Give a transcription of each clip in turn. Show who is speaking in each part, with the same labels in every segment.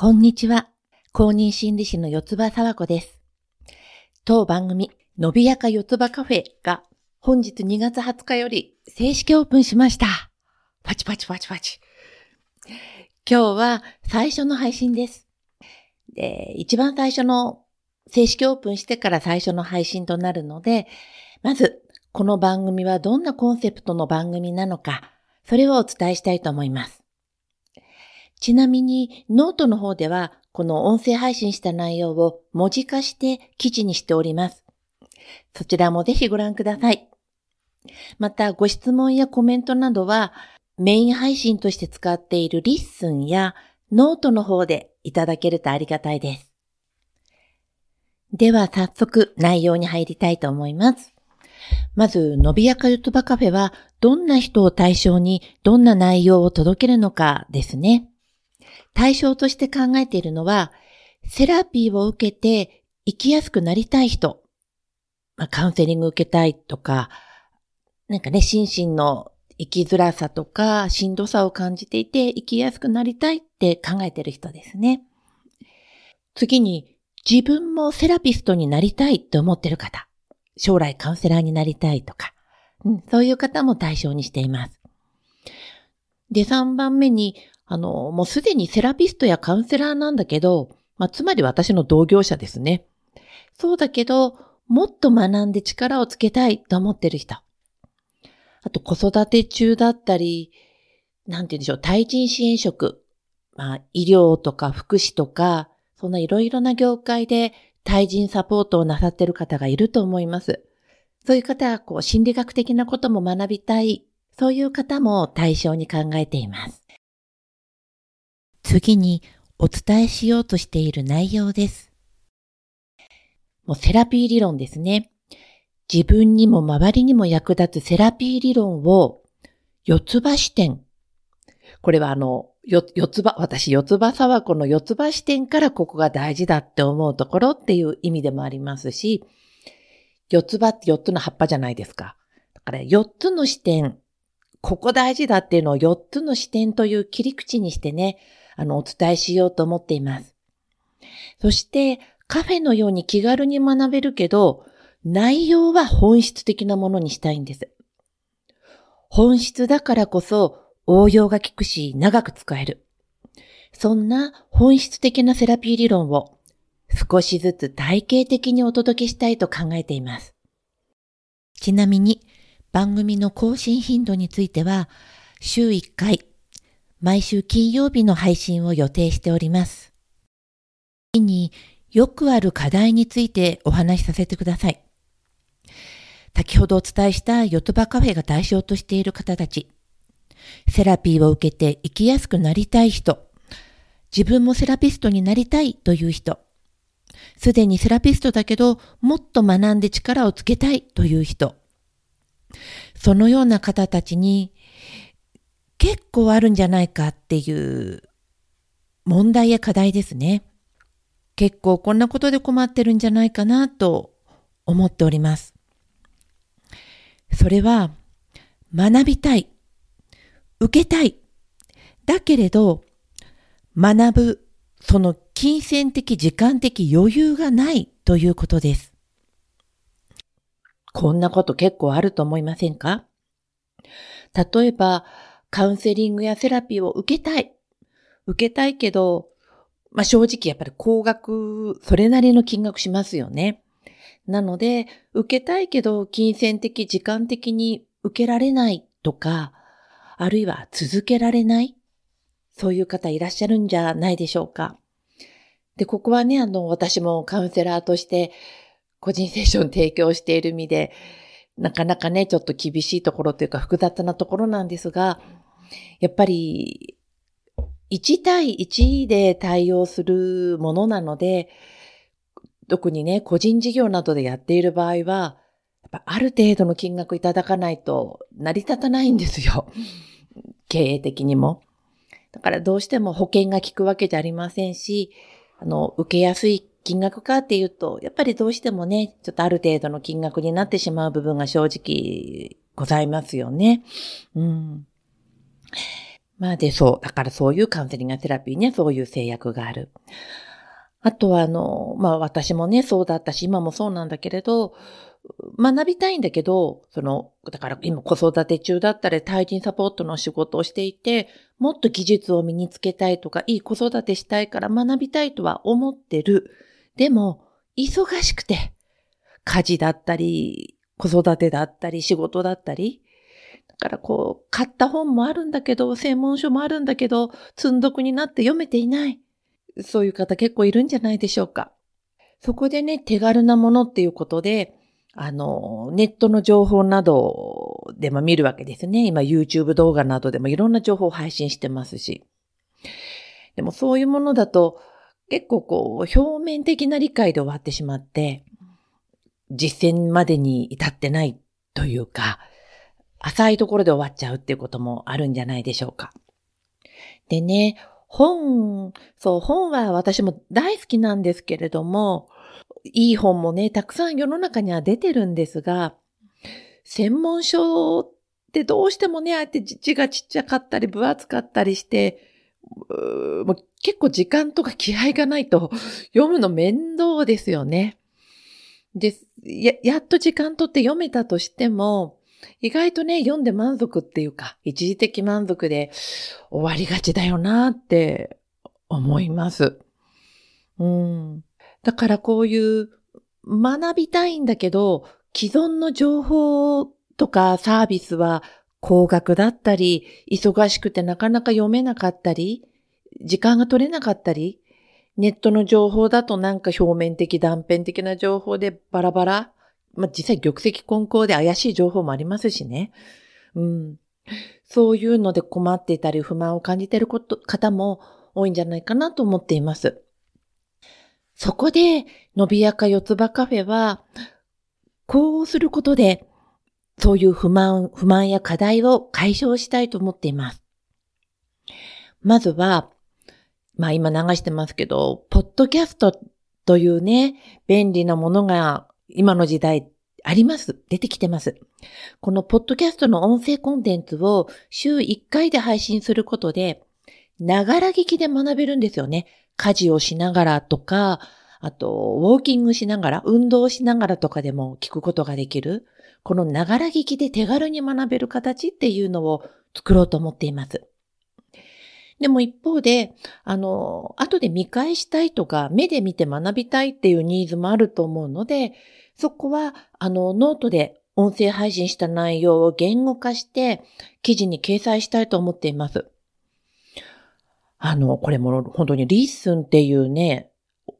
Speaker 1: こんにちは。公認心理師の四つ葉沢子です。当番組、のびやか四つ葉カフェが本日2月20日より正式オープンしました。パチパチパチパチ。今日は最初の配信です。で、一番最初の正式オープンしてから最初の配信となるので、まず、この番組はどんなコンセプトの番組なのか、それをお伝えしたいと思います。ちなみに、ノートの方では、この音声配信した内容を文字化して記事にしております。そちらもぜひご覧ください。また、ご質問やコメントなどは、メイン配信として使っている LISTEN やノートの方でいただけるとありがたいです。では早速内容に入りたいと思います。まず、のびやかゆとばカフェはどんな人を対象にどんな内容を届けるのかですね。対象として考えているのは、セラピーを受けて生きやすくなりたい人、まあ、カウンセリング受けたいとか、なんかね、心身の生きづらさとか、しんどさを感じていて生きやすくなりたいって考えている人ですね。次に、自分もセラピストになりたいって思っている方、将来カウンセラーになりたいとか、うん、そういう方も対象にしています。で、3番目に、あの、もうすでにセラピストやカウンセラーなんだけど、まあ、つまり私の同業者ですね。そうだけど、もっと学んで力をつけたいと思ってる人。あと、子育て中だったり、なんて言うんでしょう、対人支援職。まあ、医療とか福祉とか、そんないろいろな業界で対人サポートをなさってる方がいると思います。そういう方は、こう、心理学的なことも学びたい。そういう方も対象に考えています。次にお伝えしようとしている内容です。もうセラピー理論ですね。自分にも周りにも役立つセラピー理論を四つ葉視点。これはあの、四つ葉、私四つ葉沢子の四つ葉視点からここが大事だって思うところっていう意味でもありますし、四つ葉って四つの葉っぱじゃないですか。だから四つの視点、ここ大事だっていうのを四つの視点という切り口にしてね、あの、お伝えしようと思っています。そして、カフェのように気軽に学べるけど、内容は本質的なものにしたいんです。本質だからこそ応用が効くし長く使える。そんな本質的なセラピー理論を少しずつ体系的にお届けしたいと考えています。ちなみに番組の更新頻度については週1回毎週金曜日の配信を予定しております。次によくある課題についてお話しさせてください。先ほどお伝えしたヨトバカフェが対象としている方たち、セラピーを受けて生きやすくなりたい人、自分もセラピストになりたいという人、すでにセラピストだけどもっと学んで力をつけたいという人、そのような方たちに結構あるんじゃないかっていう問題や課題ですね。結構こんなことで困ってるんじゃないかなと思っております。それは学びたい、受けたい。だけれど学ぶその金銭的時間的余裕がないということです。こんなこと結構あると思いませんか？例えば、カウンセリングやセラピーを受けたい。受けたいけど、まあ、正直やっぱり高額、それなりの金額しますよね。なので、受けたいけど、金銭的、時間的に受けられないとか、あるいは続けられない。そういう方いらっしゃるんじゃないでしょうか。で、ここはね、あの、私もカウンセラーとして個人セッション提供している身で、なかなかね、ちょっと厳しいところというか複雑なところなんですが、やっぱり、1対1で対応するものなので、特にね、個人事業などでやっている場合は、やっぱある程度の金額いただかないと成り立たないんですよ。経営的にも。だからどうしても保険が効くわけじゃありませんし、あの、受けやすい金額かっていうと、やっぱりどうしてもね、ちょっとある程度の金額になってしまう部分が正直ございますよね。うん。まあで、そう。だからそういうカウンセリングやテラピーにはそういう制約がある。あとはあの、まあ私もね、そうだったし、今もそうなんだけれど、学びたいんだけど、その、だから今子育て中だったり、対人サポートの仕事をしていて、もっと技術を身につけたいとか、いい子育てしたいから学びたいとは思ってる。でも、忙しくて、家事だったり、子育てだったり、仕事だったり。だからこう、買った本もあるんだけど、専門書もあるんだけど、積んどくになって読めていない。そういう方結構いるんじゃないでしょうか。そこでね、手軽なものっていうことで、あの、ネットの情報などでも見るわけですね。今 YouTube 動画などでもいろんな情報を配信してますし。でもそういうものだと結構こう表面的な理解で終わってしまって、実践までに至ってないというか、浅いところで終わっちゃうっていうこともあるんじゃないでしょうか。でね、本、そう、本は私も大好きなんですけれども、いい本もね、たくさん世の中には出てるんですが、専門書ってどうしてもね、あえて字がちっちゃかったり分厚かったりして、もう結構時間とか気合がないと読むの面倒ですよね。で、や、やっと時間とって読めたとしても、意外とね、読んで満足っていうか、一時的満足で終わりがちだよなって思います。うん。だからこういう学びたいんだけど、既存の情報とかサービスは高額だったり、忙しくてなかなか読めなかったり、時間が取れなかったり、ネットの情報だとなんか表面的断片的な情報でバラバラ。まあ、実際玉石混交で怪しい情報もありますしね。うん。そういうので困っていたり不満を感じていること方も多いんじゃないかなと思っています。そこで、のびやか四つ葉カフェは、こうすることで、そういう不満、不満や課題を解消したいと思っています。まずは、まあ今流してますけど、ポッドキャストというね、便利なものが今の時代あります。出てきてます。このポッドキャストの音声コンテンツを週1回で配信することで、ながら聞きで学べるんですよね。家事をしながらとか、あと、ウォーキングしながら、運動しながらとかでも聞くことができる。このながら聞きで手軽に学べる形っていうのを作ろうと思っています。でも一方で、あの、後で見返したいとか、目で見て学びたいっていうニーズもあると思うので、そこは、あの、ノートで音声配信した内容を言語化して、記事に掲載したいと思っています。あの、これも本当に LISTENっていうね、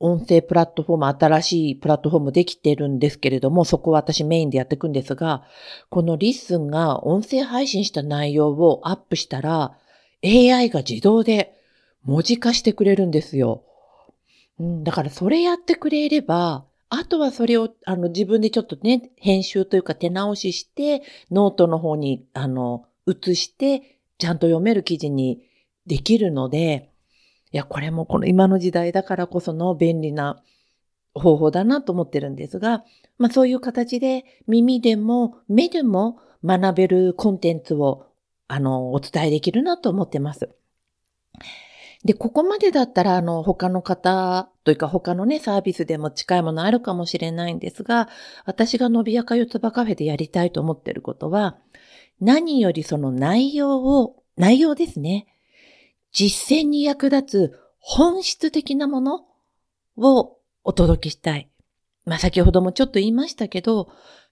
Speaker 1: 音声プラットフォーム、新しいプラットフォームできてるんですけれども、そこは私メインでやっていくんですが、この LISTENが音声配信した内容をアップしたら、AI が自動で文字化してくれるんですよ。うん、だからそれやってくれれば、あとはそれを、あの、自分でちょっとね、編集というか手直しして、ノートの方に、あの、移して、ちゃんと読める記事にできるので、いや、これもこの今の時代だからこその便利な方法だなと思ってるんですが、まあそういう形で耳でも目でも学べるコンテンツをあの、お伝えできるなと思ってます。で、ここまでだったら、あの、他の方というか他のね、サービスでも近いものあるかもしれないんですが、私がのびやかよつばカフェでやりたいと思ってることは、何よりその内容を、内容ですね。実践に役立つ本質的なものをお届けしたい。まあ、先ほどもちょっと言いましたけど、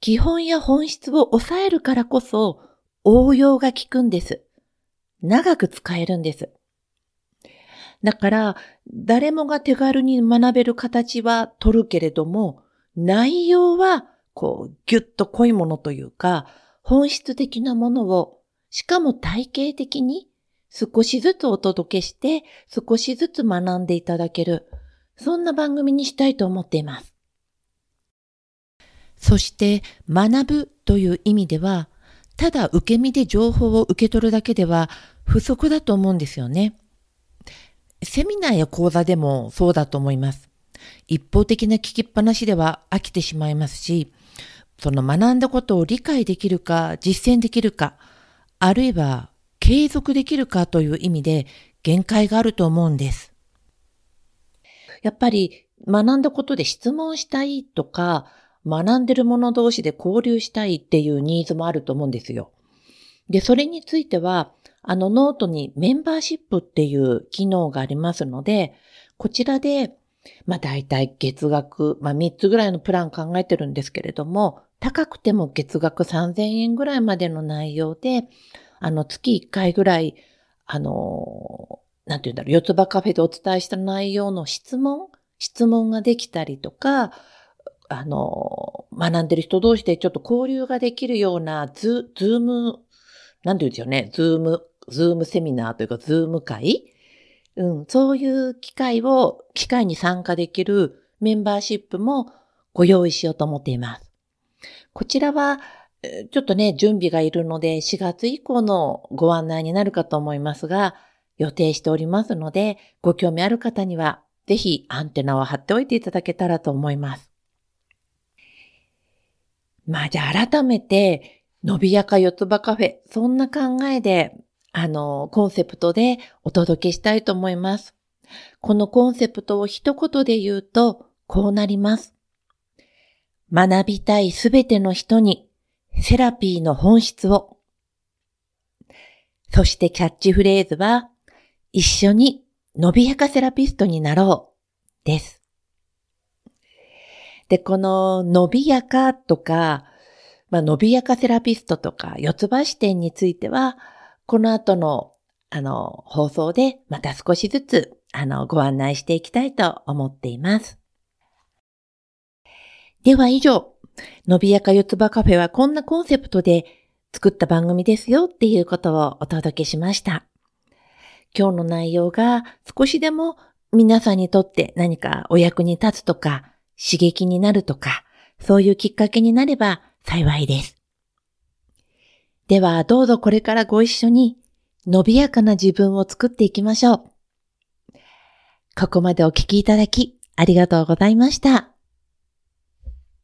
Speaker 1: 基本や本質を抑えるからこそ、応用が効くんです。長く使えるんです。だから、誰もが手軽に学べる形は取るけれども、内容は、こう、ぎゅっと濃いものというか、本質的なものを、しかも体系的に少しずつお届けして、少しずつ学んでいただける、そんな番組にしたいと思っています。そして、学ぶという意味では、ただ受け身で情報を受け取るだけでは不足だと思うんですよね。セミナーや講座でもそうだと思います。一方的な聞きっぱなしでは飽きてしまいますし、その学んだことを理解できるか、実践できるか、あるいは継続できるかという意味で限界があると思うんです。やっぱり学んだことで質問したいとか、学んでる者同士で交流したいっていうニーズもあると思うんですよ。で、それについては、あのノートにメンバーシップっていう機能がありますので、こちらで、まあ大体月額、まあ3つぐらいのプラン考えてるんですけれども、高くても月額3000円ぐらいまでの内容で、あの月1回ぐらい、あの、なんて言うんだろう、四つ葉カフェでお伝えした内容の質問質問ができたりとか、あの、学んでる人同士でちょっと交流ができるようなズ、 Zoom、なんて言うんですよね、 Zoom、Zoomセミナーというか、 Zoom会？うん、そういう機会を、機会に参加できるメンバーシップもご用意しようと思っています。こちらは、ちょっとね、準備がいるので、4月以降のご案内になるかと思いますが、予定しておりますので、ご興味ある方には、ぜひアンテナを張っておいていただけたらと思います。まあじゃあ改めて、伸びやか四つ葉カフェ、そんな考えで、あの、コンセプトでお届けしたいと思います。このコンセプトを一言で言うと、こうなります。学びたいすべての人に、セラピーの本質を。そしてキャッチフレーズは、一緒に伸びやかセラピストになろう、です。で、この伸びやかとか、まあ、伸びやかセラピストとか、四つ葉視点については、この後の、あの、放送でまた少しずつ、あの、ご案内していきたいと思っています。では以上、伸びやか四つ葉カフェはこんなコンセプトで作った番組ですよっていうことをお届けしました。今日の内容が少しでも皆さんにとって何かお役に立つとか刺激になるとかそういうきっかけになれば幸いです。ではどうぞこれからご一緒に伸びやかな自分を作っていきましょう。ここまでお聞きいただきありがとうございました。